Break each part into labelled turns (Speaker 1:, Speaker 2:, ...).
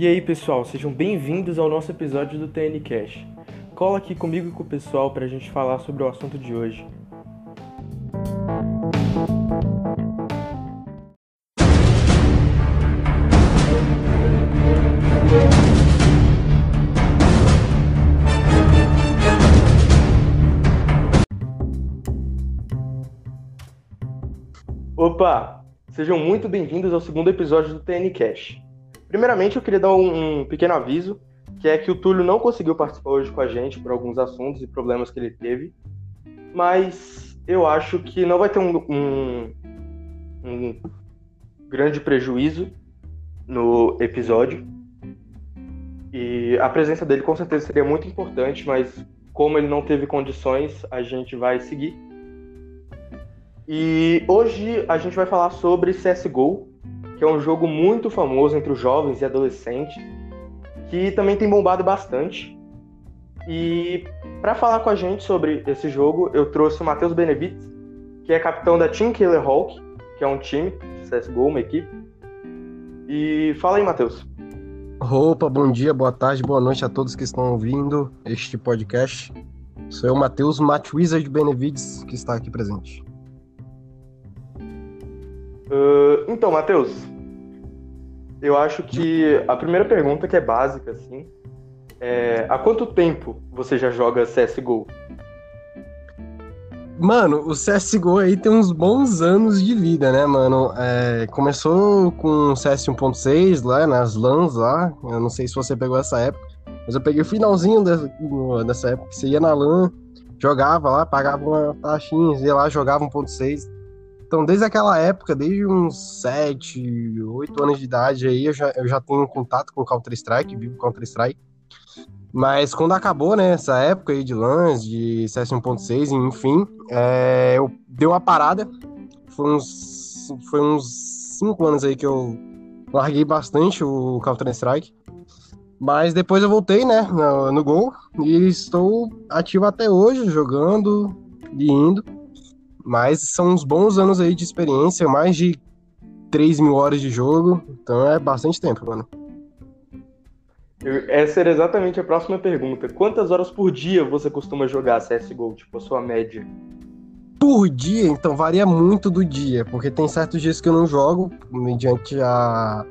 Speaker 1: E aí, pessoal, sejam bem-vindos ao nosso episódio do TN Cash. Cola aqui comigo e com o pessoal para a gente falar sobre o assunto de hoje. Opa! Sejam muito bem-vindos ao segundo episódio do TN Cash. Primeiramente, eu queria dar um, um, pequeno aviso, que é que o Túlio não conseguiu participar hoje com a gente por alguns assuntos e problemas que ele teve, mas eu acho que não vai ter um, um, um grande prejuízo no episódio. E a presença dele com certeza seria muito importante, mas como ele não teve condições, a gente vai seguir. E hoje a gente vai falar sobre CSGO, que é um jogo muito famoso entre os jovens e adolescentes, que também tem bombado bastante. E para falar com a gente sobre esse jogo, eu trouxe o Matheus Benevides, que é capitão da Team Killer Hawk, que é um time de CSGO, uma equipe. E fala aí, Matheus.
Speaker 2: Opa, bom dia, boa tarde, boa noite a todos que estão ouvindo este podcast. Sou eu, Matheus Matt Wizard Benevides, que está aqui presente.
Speaker 1: Uh, então, Matheus, eu acho que a primeira pergunta que é básica, assim, é há quanto tempo você já joga CSGO?
Speaker 2: Mano, o CSGO aí tem uns bons anos de vida, né, mano? É, começou com o CS 1.6 lá, nas LANs lá. Eu não sei se você pegou essa época, mas eu peguei o finalzinho dessa, dessa época. Você ia na LAN, jogava lá, pagava uma taxinha, ia lá, jogava 1.6. Então, desde aquela época, desde uns 7, 8 anos de idade aí, eu já, eu já tenho contato com Counter-Strike, vivo Counter-Strike. Mas quando acabou, né, essa época aí de LANs, de CS 1.6, enfim, é, eu dei uma parada. Foi uns, foi uns 5 anos aí que eu larguei bastante o Counter-Strike. Mas depois eu voltei, né, no, no Gol, e estou ativo até hoje, jogando e indo. Mas são uns bons anos aí de experiência, mais de 3 mil horas de jogo, então é bastante tempo, mano.
Speaker 1: Essa era exatamente a próxima pergunta. Quantas horas por dia você costuma jogar CSGO, tipo, a sua média?
Speaker 2: Por dia, então varia muito do dia, porque tem certos dias que eu não jogo, mediante a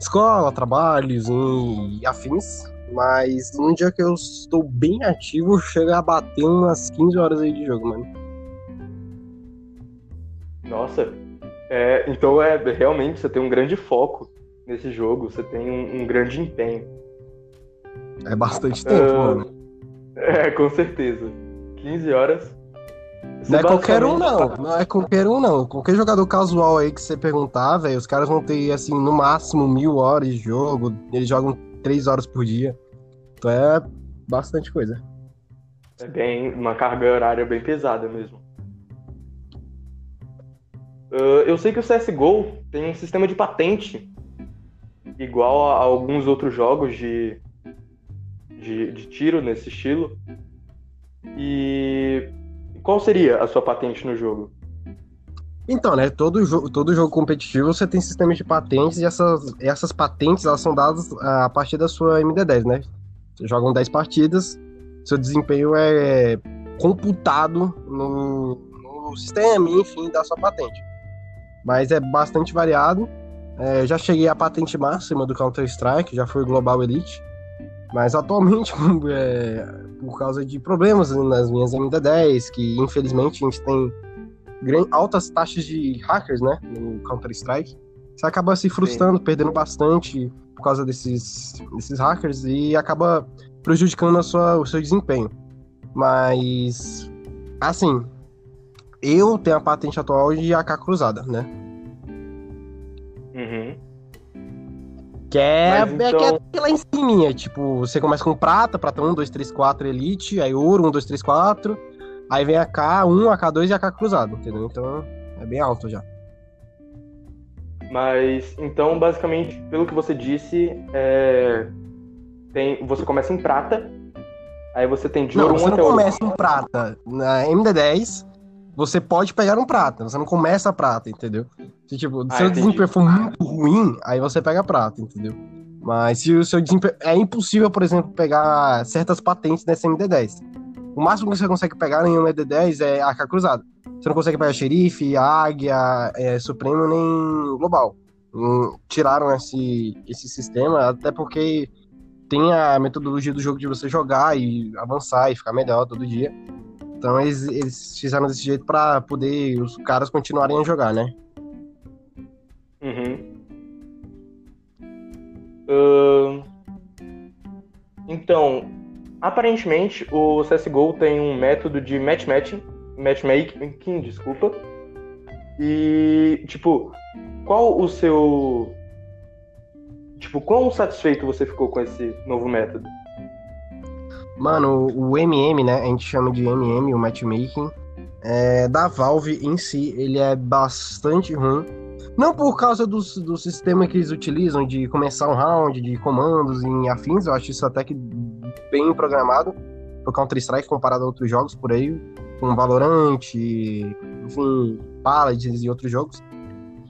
Speaker 2: escola, trabalhos e afins, mas num dia que eu estou bem ativo, chega a bater umas 15 horas aí de jogo, mano.
Speaker 1: Nossa, é, então é realmente você tem um grande foco nesse jogo, você tem um, um grande empenho.
Speaker 2: É bastante tempo, uh, mano.
Speaker 1: É, com certeza. 15 horas.
Speaker 2: Não é qualquer um, não. Tá... Não é qualquer um, não. Qualquer jogador casual aí que você perguntar, velho, os caras vão ter, assim, no máximo mil horas de jogo. Eles jogam três horas por dia. Então é bastante coisa.
Speaker 1: É bem, uma carga horária bem pesada mesmo. Uh, eu sei que o CSGO tem um sistema de patente igual a, alguns outros jogos de, de, de, tiro nesse estilo. E qual seria a sua patente no jogo?
Speaker 2: Então, né, todo jogo, todo jogo competitivo você tem sistema de patentes e essas, essas patentes elas são dadas a partir da sua MD10, né? Você jogam 10 partidas, seu desempenho é computado no, no sistema, enfim, da sua patente mas é bastante variado. É, já cheguei à patente máxima do Counter-Strike, já foi Global Elite, mas atualmente, é, por causa de problemas nas minhas MD10, que infelizmente a gente tem altas taxas de hackers, né, no Counter-Strike, você acaba se frustrando, Sim. perdendo bastante por causa desses, desses hackers e acaba prejudicando a sua, o seu desempenho. Mas, assim, eu tenho a patente atual de AK cruzada, né?
Speaker 1: Uhum.
Speaker 2: Que é, então... é, que é lá em cima, tipo, você começa com prata, prata 1, 2, 3, 4, elite, aí ouro, 1, 2, 3, 4, aí vem AK1, AK2 e AK cruzado, entendeu? Então é bem alto já.
Speaker 1: Mas, então, basicamente, pelo que você disse, é... tem... você começa em prata, aí você tem de ouro
Speaker 2: não,
Speaker 1: 1
Speaker 2: você não começa em prata. Na MD10, você pode pegar um prata, você não começa a prata, entendeu? Se, tipo, ah, seu desempenho for muito ruim, aí você pega prata, entendeu? Mas se o seu desempenho. É impossível, por exemplo, pegar certas patentes nessa MD10. O máximo que você consegue pegar em uma MD10 é a AK cruzada. Você não consegue pegar xerife, águia, é, supremo nem global. Tiraram esse, esse sistema, até porque tem a metodologia do jogo de você jogar e avançar e ficar melhor todo dia. Então eles, eles fizeram desse jeito para poder os caras continuarem a jogar, né?
Speaker 1: Uhum. Uh... Então, aparentemente o CSGO tem um método de matchmaking, matchmaking, desculpa. E, tipo, qual o seu. Tipo, quão satisfeito você ficou com esse novo método?
Speaker 2: Mano, o MM, né? A gente chama de MM, o matchmaking. É, da Valve em si, ele é bastante ruim. Não por causa do, do sistema que eles utilizam de começar um round, de comandos em afins, eu acho isso até que bem programado pro Counter-Strike comparado a outros jogos por aí, com Valorant, enfim, Paladins e outros jogos.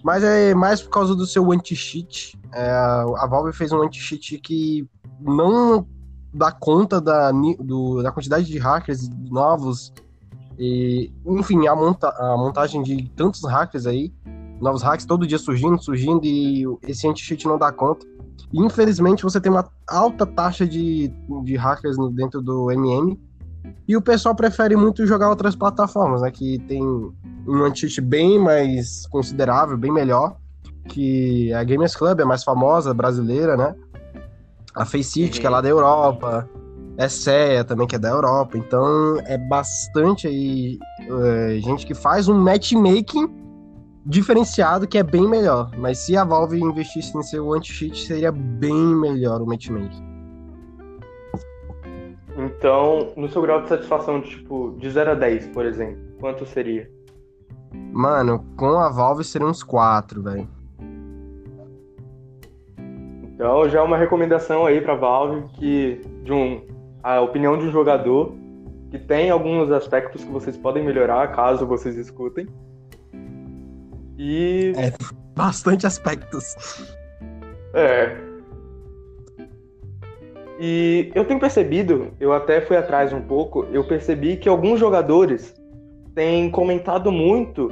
Speaker 2: Mas é mais por causa do seu anti-cheat. É, a Valve fez um anti-cheat que não dá conta da, do, da quantidade de hackers novos. E, enfim, a, monta, a montagem de tantos hackers aí, novos hacks todo dia surgindo, surgindo, e esse anti-cheat não dá conta. E, infelizmente, você tem uma alta taxa de, de hackers dentro do MM. E o pessoal prefere muito jogar outras plataformas, né? Que tem um anti-cheat bem mais considerável, bem melhor. Que a Gamers Club é mais famosa, brasileira, né? A Faceit, que é lá da Europa. É CEA também, que é da Europa. Então é bastante aí é, gente que faz um matchmaking diferenciado que é bem melhor. Mas se a Valve investisse em seu anti-cheat, seria bem melhor o matchmaking.
Speaker 1: Então, no seu grau de satisfação, tipo, de 0 a 10, por exemplo, quanto seria?
Speaker 2: Mano, com a Valve seria uns 4, velho.
Speaker 1: Então já é uma recomendação aí para Valve que de um a opinião de um jogador que tem alguns aspectos que vocês podem melhorar caso vocês escutem. E
Speaker 2: é bastante aspectos.
Speaker 1: É. E eu tenho percebido, eu até fui atrás um pouco, eu percebi que alguns jogadores têm comentado muito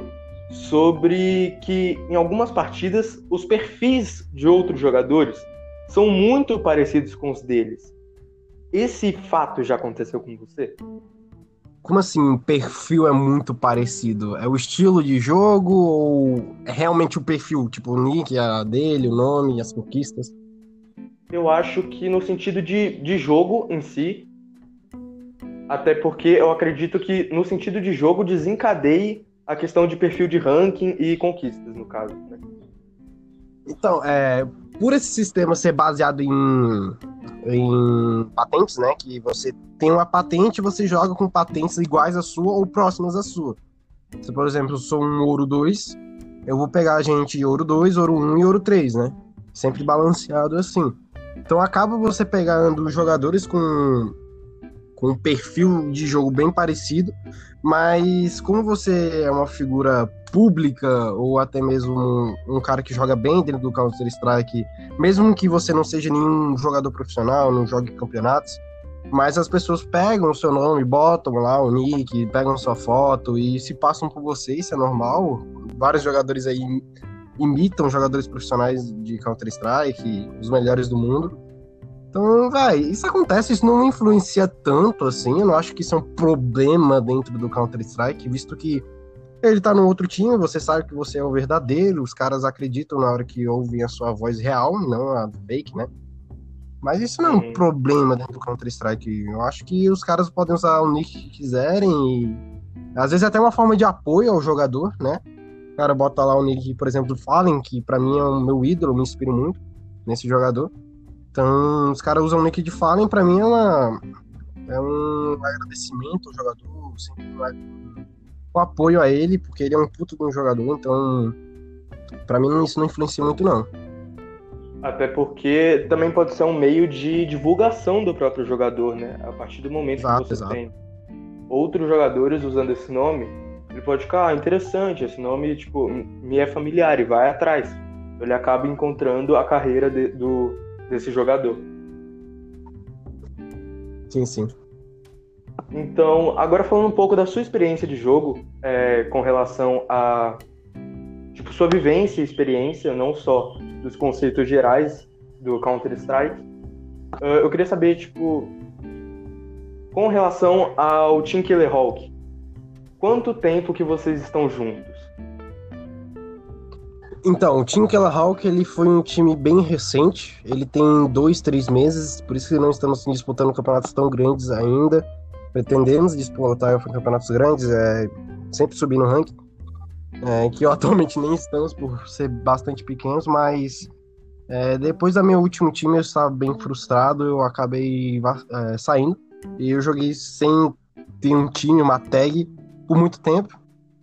Speaker 1: sobre que em algumas partidas os perfis de outros jogadores são muito parecidos com os deles. Esse fato já aconteceu com você?
Speaker 2: Como assim, o perfil é muito parecido? É o estilo de jogo ou é realmente o perfil? Tipo, o nick, a dele, o nome, as conquistas?
Speaker 1: Eu acho que no sentido de, de jogo em si, até porque eu acredito que no sentido de jogo desencadeie a questão de perfil de ranking e conquistas, no caso. Né?
Speaker 2: Então, é, por esse sistema ser baseado em, em patentes, né? Que você tem uma patente você joga com patentes iguais à sua ou próximas à sua. Se, por exemplo, eu sou um ouro 2, eu vou pegar a gente ouro 2, ouro 1 e ouro 3, né? Sempre balanceado assim. Então acaba você pegando jogadores com, com um perfil de jogo bem parecido, mas como você é uma figura pública ou até mesmo um, um, cara que joga bem dentro do Counter Strike, mesmo que você não seja nenhum jogador profissional, não jogue campeonatos, mas as pessoas pegam o seu nome, botam lá o nick, pegam sua foto e se passam por você, isso é normal. Vários jogadores aí imitam jogadores profissionais de Counter Strike, os melhores do mundo. Então, vai, isso acontece, isso não influencia tanto assim. Eu não acho que isso é um problema dentro do Counter Strike, visto que ele tá no outro time, você sabe que você é o verdadeiro, os caras acreditam na hora que ouvem a sua voz real, não a fake, né? Mas isso não é um problema dentro do Counter-Strike. Eu acho que os caras podem usar o nick que quiserem e às vezes é até uma forma de apoio ao jogador, né? O cara bota lá o nick, por exemplo, do Fallen, que para mim é o meu ídolo, me inspiro muito nesse jogador. Então, os caras usam o nick de Fallen, para mim é uma é um agradecimento ao jogador, sempre o apoio a ele, porque ele é um puto de um jogador, então para mim isso não influencia muito não.
Speaker 1: Até porque também pode ser um meio de divulgação do próprio jogador, né? A partir do momento exato, que você exato. tem outros jogadores usando esse nome, ele pode ficar, ah, interessante, esse nome, tipo, me é familiar e vai atrás. Ele acaba encontrando a carreira de, do, desse jogador.
Speaker 2: Sim, sim.
Speaker 1: Então, agora falando um pouco da sua experiência de jogo é, com relação a tipo, sua vivência e experiência, não só dos conceitos gerais do Counter-Strike, uh, eu queria saber, tipo, com relação ao Team Killer Hawk, quanto tempo que vocês estão juntos?
Speaker 2: Então, o Killer Hawk ele foi um time bem recente. Ele tem dois, três meses, por isso que não estamos disputando campeonatos tão grandes ainda. Pretendemos disputar campeonatos grandes, é, sempre subir no ranking. É, que atualmente nem estamos por ser bastante pequenos, mas é, depois da meu último time eu estava bem frustrado, eu acabei é, saindo e eu joguei sem ter um time, uma tag por muito tempo.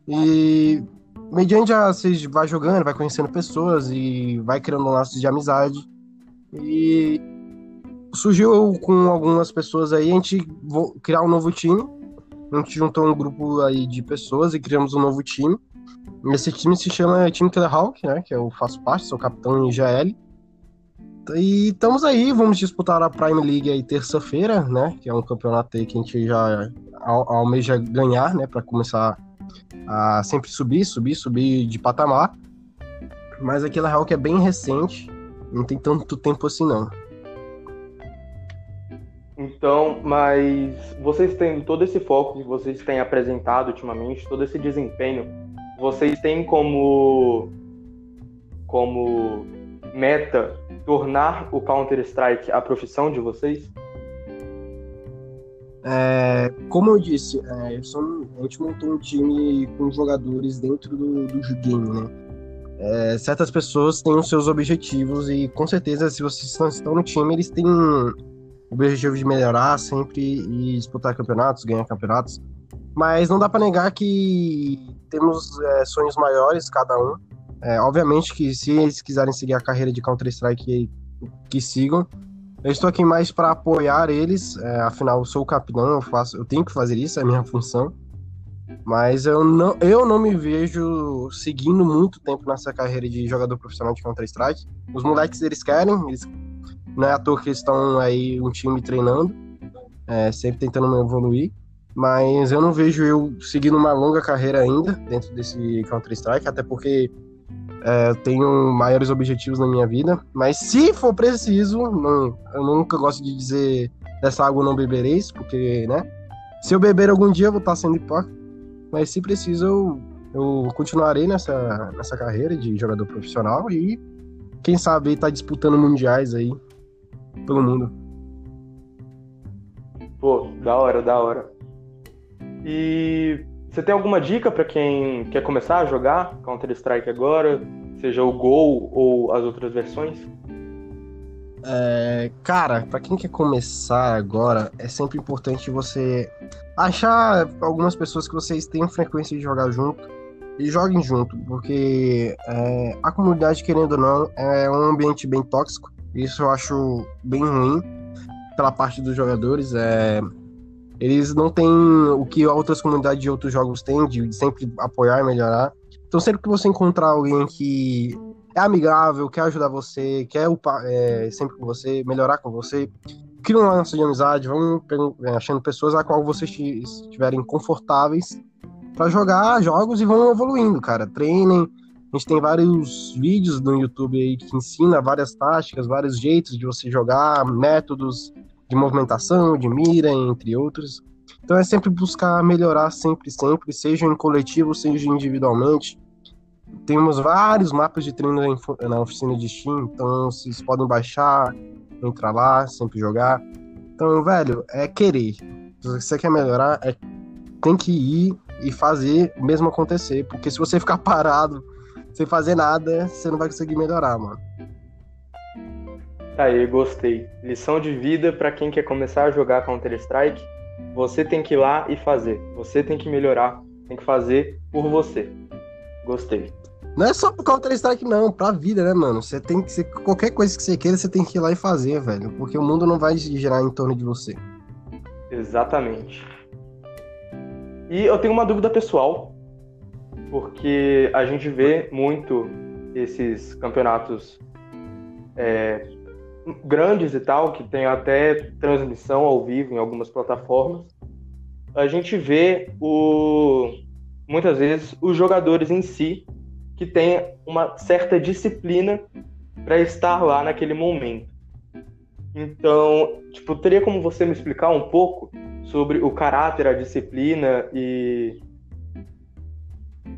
Speaker 2: E mediante a você vai jogando, vai conhecendo pessoas e vai criando laços de amizade. E surgiu com algumas pessoas aí a gente criar um novo time. A gente juntou um grupo aí de pessoas e criamos um novo time. Esse time se chama Time Killer Hawk, né? Que eu faço parte, sou capitão em GL. E estamos aí, vamos disputar a Prime League aí terça-feira, né? Que é um campeonato aí que a gente já almeja ganhar, né? Para começar a sempre subir, subir, subir de patamar. Mas aquele Hawk é bem recente, não tem tanto tempo assim não.
Speaker 1: Então, mas vocês têm todo esse foco que vocês têm apresentado ultimamente, todo esse desempenho, vocês têm como como meta tornar o Counter-Strike a profissão de vocês?
Speaker 2: É, como eu disse, é, sou, a gente montou um time com jogadores dentro do, do né? É, certas pessoas têm os seus objetivos e com certeza se vocês estão, no time, eles têm o objetivo de melhorar sempre e disputar campeonatos, ganhar campeonatos. Mas não dá para negar que temos é, sonhos maiores, cada um. É, obviamente que se eles quiserem seguir a carreira de Counter-Strike, que sigam. Eu estou aqui mais para apoiar eles, é, afinal eu sou o capitão, eu, faço, eu tenho que fazer isso, é minha função. Mas eu não, eu não me vejo seguindo muito tempo nessa carreira de jogador profissional de Counter-Strike. Os moleques, eles querem, eles, não é à toa que eles estão aí um time treinando, é, sempre tentando me evoluir. Mas eu não vejo eu seguindo uma longa carreira ainda dentro desse Counter-Strike, até porque é, tenho maiores objetivos na minha vida, mas se for preciso, não, eu nunca gosto de dizer dessa água não bebereis, porque, né? Se eu beber algum dia, eu vou estar sendo hipócrita, mas se preciso, eu, eu continuarei nessa, nessa carreira de jogador profissional e, quem sabe, estar tá disputando mundiais aí pelo mundo.
Speaker 1: Pô, da hora, da hora. E você tem alguma dica para quem quer começar a jogar Counter-Strike agora, seja o Gol ou as outras versões?
Speaker 2: É, cara, para quem quer começar agora, é sempre importante você achar algumas pessoas que vocês tenham frequência de jogar junto e joguem junto, porque é, a comunidade, querendo ou não, é um ambiente bem tóxico. Isso eu acho bem ruim pela parte dos jogadores. É, eles não têm o que outras comunidades de outros jogos têm, de sempre apoiar e melhorar. Então, sempre que você encontrar alguém que é amigável, quer ajudar você, quer upar, é, sempre com você, melhorar com você, cria uma laço de amizade, vão é, achando pessoas a qual vocês estiverem confortáveis para jogar jogos e vão evoluindo, cara. Treinem. A gente tem vários vídeos no YouTube aí que ensina várias táticas, vários jeitos de você jogar, métodos de movimentação, de mira, entre outros. Então é sempre buscar melhorar, sempre, sempre, seja em coletivo, seja individualmente. Temos vários mapas de treino na oficina de Steam, então vocês podem baixar, entrar lá, sempre jogar. Então, velho, é querer. Se você quer melhorar, é, tem que ir e fazer mesmo acontecer. Porque se você ficar parado sem fazer nada, você não vai conseguir melhorar, mano.
Speaker 1: Tá aí, gostei. Lição de vida para quem quer começar a jogar Counter-Strike. Você tem que ir lá e fazer. Você tem que melhorar. Tem que fazer por você. Gostei.
Speaker 2: Não é só pro Counter-Strike, não. Pra vida, né, mano? Você tem que. Qualquer coisa que você queira, você tem que ir lá e fazer, velho. Porque o mundo não vai girar em torno de você.
Speaker 1: Exatamente. E eu tenho uma dúvida pessoal. Porque a gente vê muito esses campeonatos é, grandes e tal, que tem até transmissão ao vivo em algumas plataformas, a gente vê o, muitas vezes os jogadores em si que têm uma certa disciplina para estar lá naquele momento. Então, tipo, teria como você me explicar um pouco sobre o caráter, a disciplina e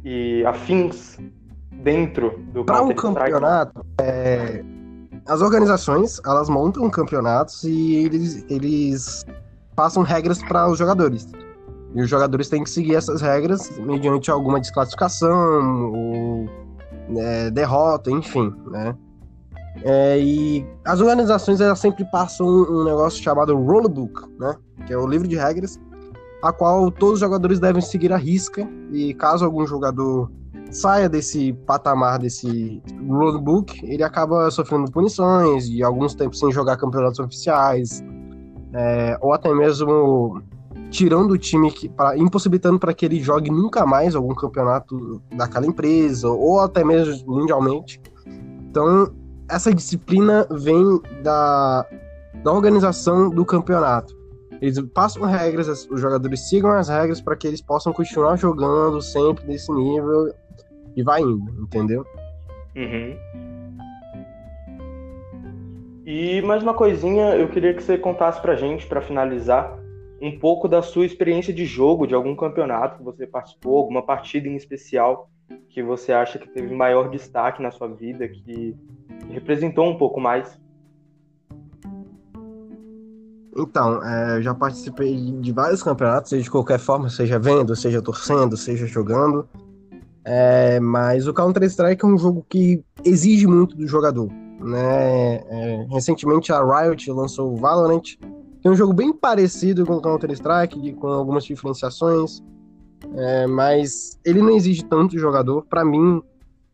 Speaker 1: e afins dentro do
Speaker 2: Para um campeonato, é, as organizações elas montam campeonatos e eles, eles passam regras para os jogadores. E os jogadores têm que seguir essas regras mediante alguma desclassificação ou é, derrota, enfim, né? É, e as organizações elas sempre passam um negócio chamado rulebook, né? Que é o livro de regras, a qual todos os jogadores devem seguir a risca. E caso algum jogador saia desse patamar, desse rulebook, ele acaba sofrendo punições e alguns tempos sem jogar campeonatos oficiais, é, ou até mesmo tirando o time, que, pra, impossibilitando para que ele jogue nunca mais algum campeonato daquela empresa, ou até mesmo mundialmente. Então, essa disciplina vem da, da organização do campeonato. Eles passam regras, os jogadores sigam as regras para que eles possam continuar jogando sempre nesse nível e vai indo, entendeu?
Speaker 1: Uhum. E mais uma coisinha, eu queria que você contasse pra gente, para finalizar, um pouco da sua experiência de jogo, de algum campeonato que você participou, alguma partida em especial que você acha que teve maior destaque na sua vida, que representou um pouco mais?
Speaker 2: Então, é, eu já participei de vários campeonatos, seja de qualquer forma, seja vendo, seja torcendo, seja jogando. É, mas o Counter-Strike é um jogo que exige muito do jogador. Né? É, recentemente a Riot lançou o Valorant, que é um jogo bem parecido com o Counter-Strike, com algumas diferenciações, é, mas ele não exige tanto do jogador. Para mim,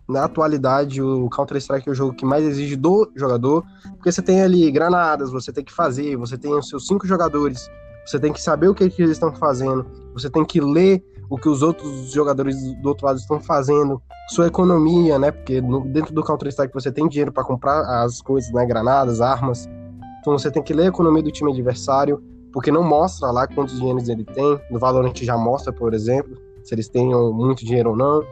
Speaker 2: na atualidade, o Counter-Strike é o jogo que mais exige do jogador, porque você tem ali granadas, você tem que fazer, você tem os seus cinco jogadores, você tem que saber o que, que eles estão fazendo, você tem que ler o que os outros jogadores do outro lado estão fazendo, sua economia, né? Porque no, dentro do Counter-Strike você tem dinheiro para comprar as coisas, né? Granadas, armas. Então você tem que ler a economia do time adversário, porque não mostra lá quantos dinheiros ele tem. No Valorant já mostra, por exemplo, se eles têm muito dinheiro ou não.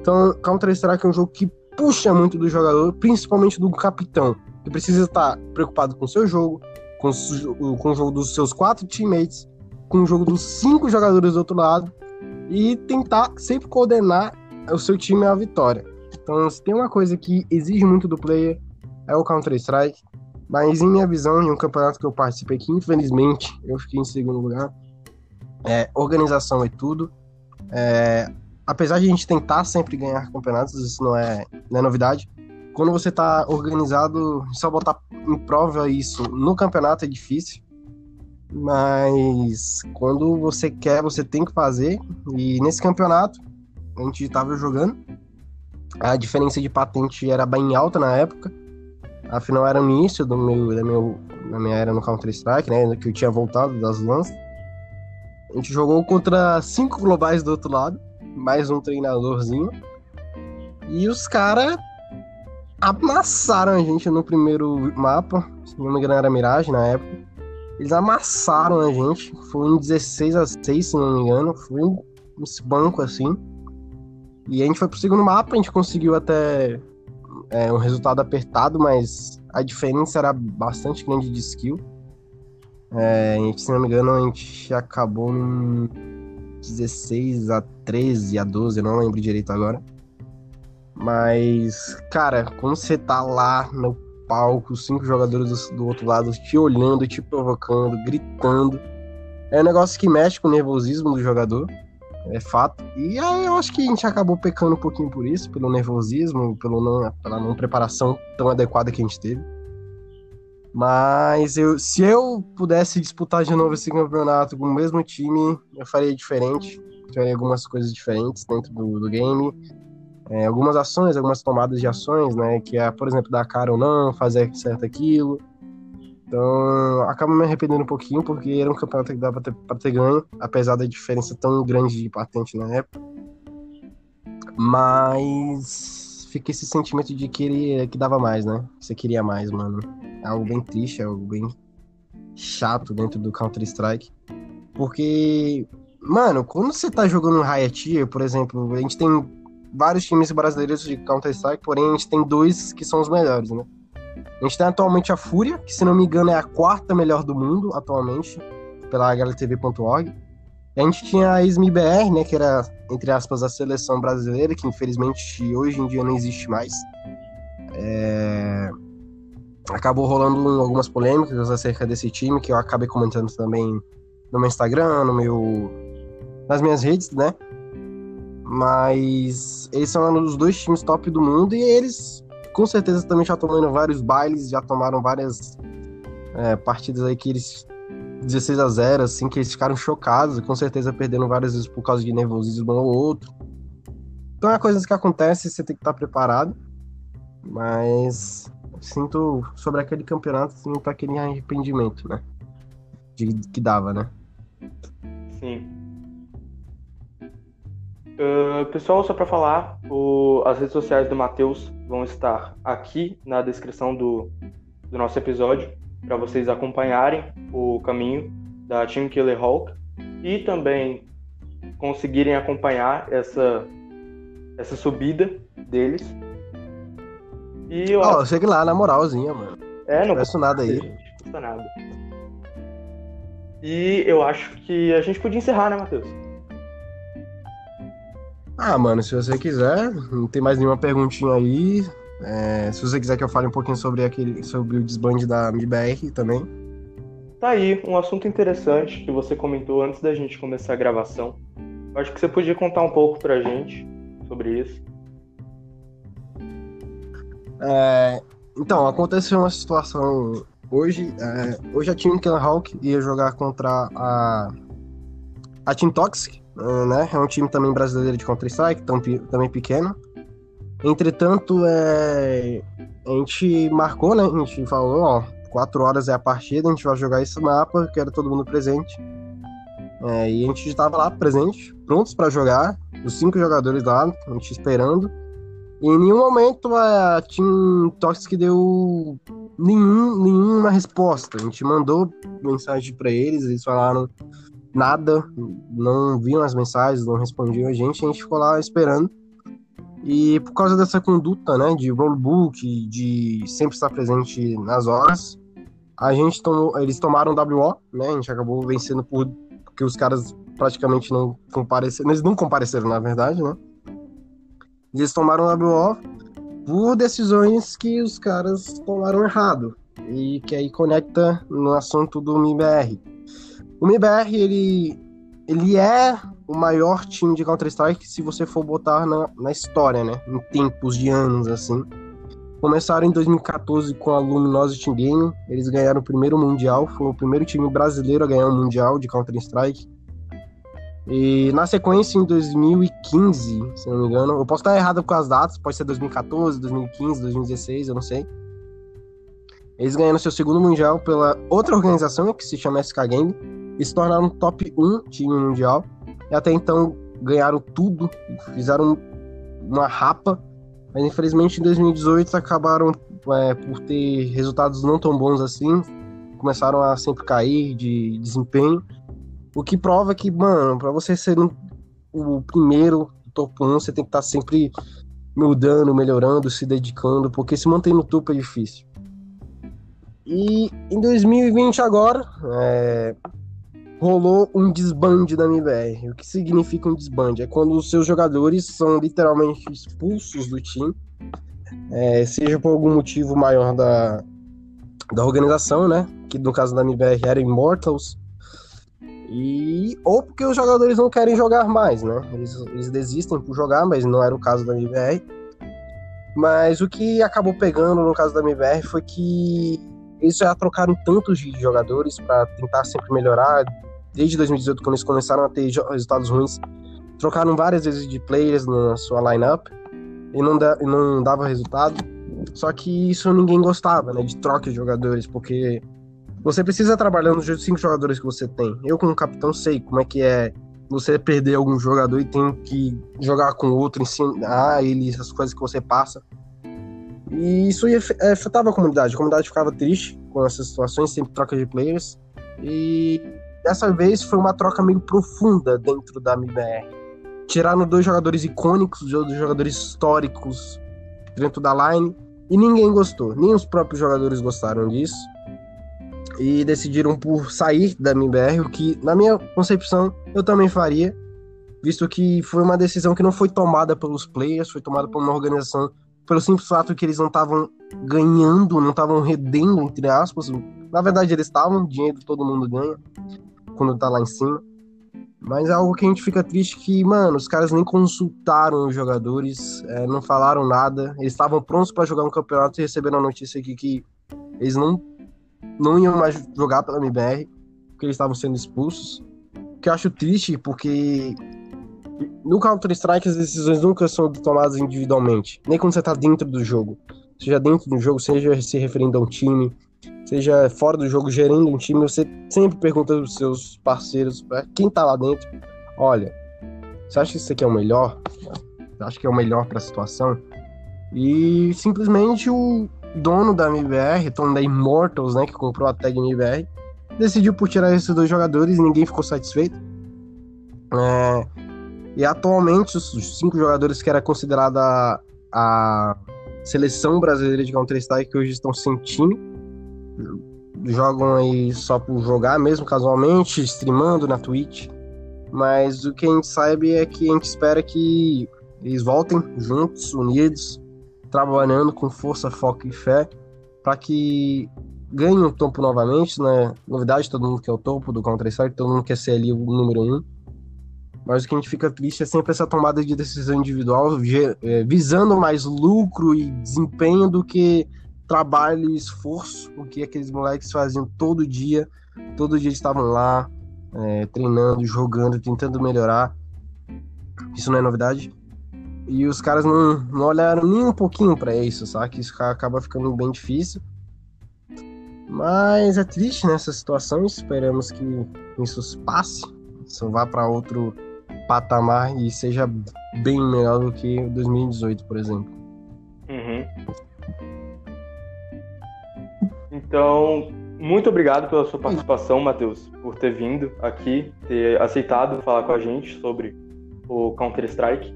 Speaker 2: Então, Counter-Strike é um jogo que puxa muito do jogador, principalmente do capitão, que precisa estar preocupado com o seu jogo, com, o, com o jogo dos seus quatro teammates, com o jogo dos cinco jogadores do outro lado, e tentar sempre coordenar o seu time à vitória. Então, se tem uma coisa que exige muito do player, é o Counter-Strike. Mas, em minha visão, em um campeonato que eu participei, que infelizmente eu fiquei em segundo lugar, é, organização é tudo. É, apesar de a gente tentar sempre ganhar campeonatos, isso não é, não é novidade. Quando você está organizado, só botar em prova isso no campeonato é difícil. Mas quando você quer, você tem que fazer. E nesse campeonato, a gente estava jogando. A diferença de patente era bem alta na época. Afinal, era no início do meu, da, meu, da minha era no Counter-Strike, né? Que eu tinha voltado das LANs. A gente jogou contra cinco globais do outro lado. Mais um treinadorzinho. E os caras amassaram a gente no primeiro mapa. Se não me engano, era Mirage na época. Eles amassaram a gente. Foi um 16 a 6, se não me engano. Foi um, banco assim. E a gente foi pro segundo mapa, a gente conseguiu até é, um resultado apertado, mas a diferença era bastante grande de skill. É, a gente, se não me engano, a gente acabou num 16 a 13 a 12, eu não lembro direito agora. Mas, cara, quando você tá lá no palco, cinco jogadores do, do outro lado te olhando, te provocando, gritando. É um negócio que mexe com o nervosismo do jogador, é fato. E aí eu acho que a gente acabou pecando um pouquinho por isso, pelo nervosismo, pelo não, pela não preparação tão adequada que a gente teve. Mas eu, se eu pudesse disputar de novo esse campeonato com o mesmo time, eu faria diferente. Faria algumas coisas diferentes dentro do, do game é, algumas ações, algumas tomadas de ações, né? Que é, por exemplo, dar cara ou não, fazer certo aquilo. Então, acaba me arrependendo um pouquinho, porque era um campeonato que dava pra ter, pra ter ganho, apesar da diferença tão grande de patente na época. Mas fica esse sentimento de que, que dava mais, né? Você queria mais, mano. É algo bem triste, é algo bem chato dentro do Counter-Strike. Porque, mano, quando você tá jogando um Riot por exemplo, a gente tem vários times brasileiros de Counter-Strike, porém a gente tem dois que são os melhores, né? A gente tem atualmente a Fúria, que se não me engano é a quarta melhor do mundo atualmente, pela HLTV.org. A gente tinha a SMBR, né, que era, entre aspas, a seleção brasileira, que infelizmente hoje em dia não existe mais. É... Acabou rolando algumas polêmicas acerca desse time, que eu acabei comentando também no meu Instagram, no meu... nas minhas redes, né? Mas eles são um dos dois times top do mundo e eles com certeza também já tomaram vários bailes, já tomaram várias é, partidas aí que eles 16 a 0 assim, que eles ficaram chocados, com certeza perdendo várias vezes por causa de nervosismo um ou outro. Então é coisas que acontecem, você tem que estar preparado. Mas sinto sobre aquele campeonato, sinto aquele arrependimento, né? De, que dava, né?
Speaker 1: Sim. Uh, pessoal, só para falar, o, as redes sociais do Matheus vão estar aqui na descrição do, do nosso episódio para vocês acompanharem o caminho da Team Killer Hawk e também conseguirem acompanhar essa essa subida deles.
Speaker 2: E eu oh, chegue lá na moralzinha, mano.
Speaker 1: É, não
Speaker 2: custa nada aí.
Speaker 1: Não custa nada. E eu acho que a gente podia encerrar, né, Matheus?
Speaker 2: Ah, mano, se você quiser, não tem mais nenhuma perguntinha aí. É, se você quiser que eu fale um pouquinho sobre aquele, sobre o desbande da MBR também.
Speaker 1: Tá aí, um assunto interessante que você comentou antes da gente começar a gravação. Eu acho que você podia contar um pouco pra gente sobre isso.
Speaker 2: É, então, aconteceu uma situação hoje. É, hoje a Team Killer Hawk ia jogar contra a, a Team Toxic, né? É um time também brasileiro de Counter-Strike, também pequeno. Entretanto, é... a gente marcou, né? A gente falou, ó, quatro horas é a partida, a gente vai jogar esse mapa, quero todo mundo presente. É, e a gente estava lá presente, prontos para jogar, os cinco jogadores lá, a gente esperando. E em nenhum momento a Team Toxic deu nenhum, nenhuma resposta. A gente mandou mensagem para eles, eles falaram nada, não viam as mensagens, não respondiam a gente, a gente ficou lá esperando. E por causa dessa conduta, né, de rollbook, de sempre estar presente nas horas, a gente tomou, eles tomaram WO, né, a gente acabou vencendo por porque os caras praticamente não compareceram, eles não compareceram na verdade, né? Eles tomaram WO por decisões que os caras tomaram errado e que aí conecta no assunto do MIBR. O MIBR, ele, ele é o maior time de Counter-Strike se você for botar na, na história, né? Em tempos de anos, assim. Começaram em 2014 com a Luminosity Team Game. Eles ganharam o primeiro Mundial. Foi o primeiro time brasileiro a ganhar um Mundial de Counter-Strike. E na sequência, em 2015, se não me engano, eu posso estar errado com as datas, pode ser 2014, 2015, 2016, eu não sei. Eles ganharam seu segundo Mundial pela outra organização que se chama SK Game e se tornaram top 1 time mundial. E até então ganharam tudo, fizeram uma rapa, mas infelizmente em 2018 acabaram é, por ter resultados não tão bons assim, começaram a sempre cair de desempenho, o que prova que, mano, para você ser um, o primeiro top 1, você tem que estar tá sempre mudando, melhorando, se dedicando, porque se manter no topo é difícil. E em 2020 agora, é, rolou um desbande da MBR. O que significa um desbande? É quando os seus jogadores são literalmente expulsos do time, é, seja por algum motivo maior da, da organização, né? Que no caso da MBR era Immortals. E, ou porque os jogadores não querem jogar mais, né? Eles, eles desistem por jogar, mas não era o caso da MBR. Mas o que acabou pegando no caso da MBR foi que eles já trocaram tantos de jogadores para tentar sempre melhorar, desde 2018, quando eles começaram a ter resultados ruins, trocaram várias vezes de players na sua lineup e não, da, não dava resultado. Só que isso ninguém gostava, né? De troca de jogadores, porque você precisa trabalhar nos cinco jogadores que você tem. Eu, como capitão, sei como é que é você perder algum jogador e tem que jogar com outro, ensinar ele as coisas que você passa. E isso afetava a comunidade. A comunidade ficava triste com essas situações, sempre troca de players. E dessa vez foi uma troca meio profunda dentro da MBR. Tiraram dois jogadores icônicos, dois jogadores históricos dentro da line, e ninguém gostou. Nem os próprios jogadores gostaram disso. E decidiram por sair da MBR, o que, na minha concepção, eu também faria, visto que foi uma decisão que não foi tomada pelos players, foi tomada por uma organização pelo simples fato que eles não estavam ganhando, não estavam redendo, entre aspas. Na verdade, eles estavam, dinheiro todo mundo ganha quando tá lá em cima. Mas é algo que a gente fica triste que, mano, os caras nem consultaram os jogadores, é, não falaram nada. Eles estavam prontos para jogar um campeonato e receberam a notícia aqui que eles não, não iam mais jogar pela MBR, porque eles estavam sendo expulsos. O que eu acho triste, porque no Counter-Strike as decisões nunca são tomadas individualmente, nem quando você tá dentro do jogo. Seja dentro do jogo, seja se referindo a um time, seja fora do jogo gerando um time, você sempre pergunta pros seus parceiros, para quem tá lá dentro, olha, você acha que isso aqui é o melhor? Você acha que é o melhor para a situação? E simplesmente o dono da MBR, dono da Immortals, né, que comprou a tag MBR, decidiu por tirar esses dois jogadores ninguém ficou satisfeito. É, e atualmente, os cinco jogadores que era considerada a, a seleção brasileira de Counter-Strike, que hoje estão sem time, jogam aí só por jogar, mesmo casualmente, streamando na Twitch. Mas o que a gente sabe é que a gente espera que eles voltem juntos, unidos, trabalhando com força, foco e fé, para que ganhem o topo novamente, né? Novidade, todo mundo quer o topo do Counter-Strike, todo mundo quer ser ali o número um. Mas o que a gente fica triste é sempre essa tomada de decisão individual, é, visando mais lucro e desempenho do que trabalho e esforço, o que aqueles moleques faziam todo dia. Todo dia estavam lá, é, treinando, jogando, tentando melhorar. Isso não é novidade. E os caras não, não olharam nem um pouquinho para isso, sabe? Isso acaba ficando bem difícil. Mas é triste nessa situação. Esperamos que isso passe. Isso vá para outro patamar e seja bem melhor do que 2018, por exemplo.
Speaker 1: Uhum. Então, muito obrigado pela sua participação, Matheus, por ter vindo aqui, ter aceitado falar com a gente sobre o Counter-Strike.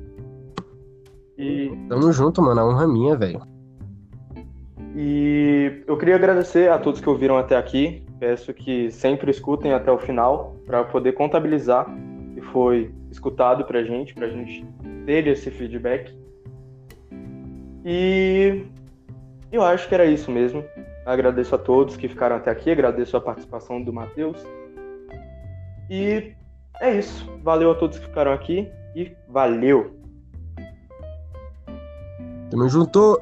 Speaker 2: E... Tamo junto, mano. A honra é minha, velho.
Speaker 1: E eu queria agradecer a todos que ouviram até aqui. Peço que sempre escutem até o final para poder contabilizar que foi escutado pra gente, pra gente ter esse feedback. E eu acho que era isso mesmo. Agradeço a todos que ficaram até aqui, agradeço a participação do Matheus. E é isso. Valeu a todos que ficaram aqui e valeu!
Speaker 2: Tamo junto!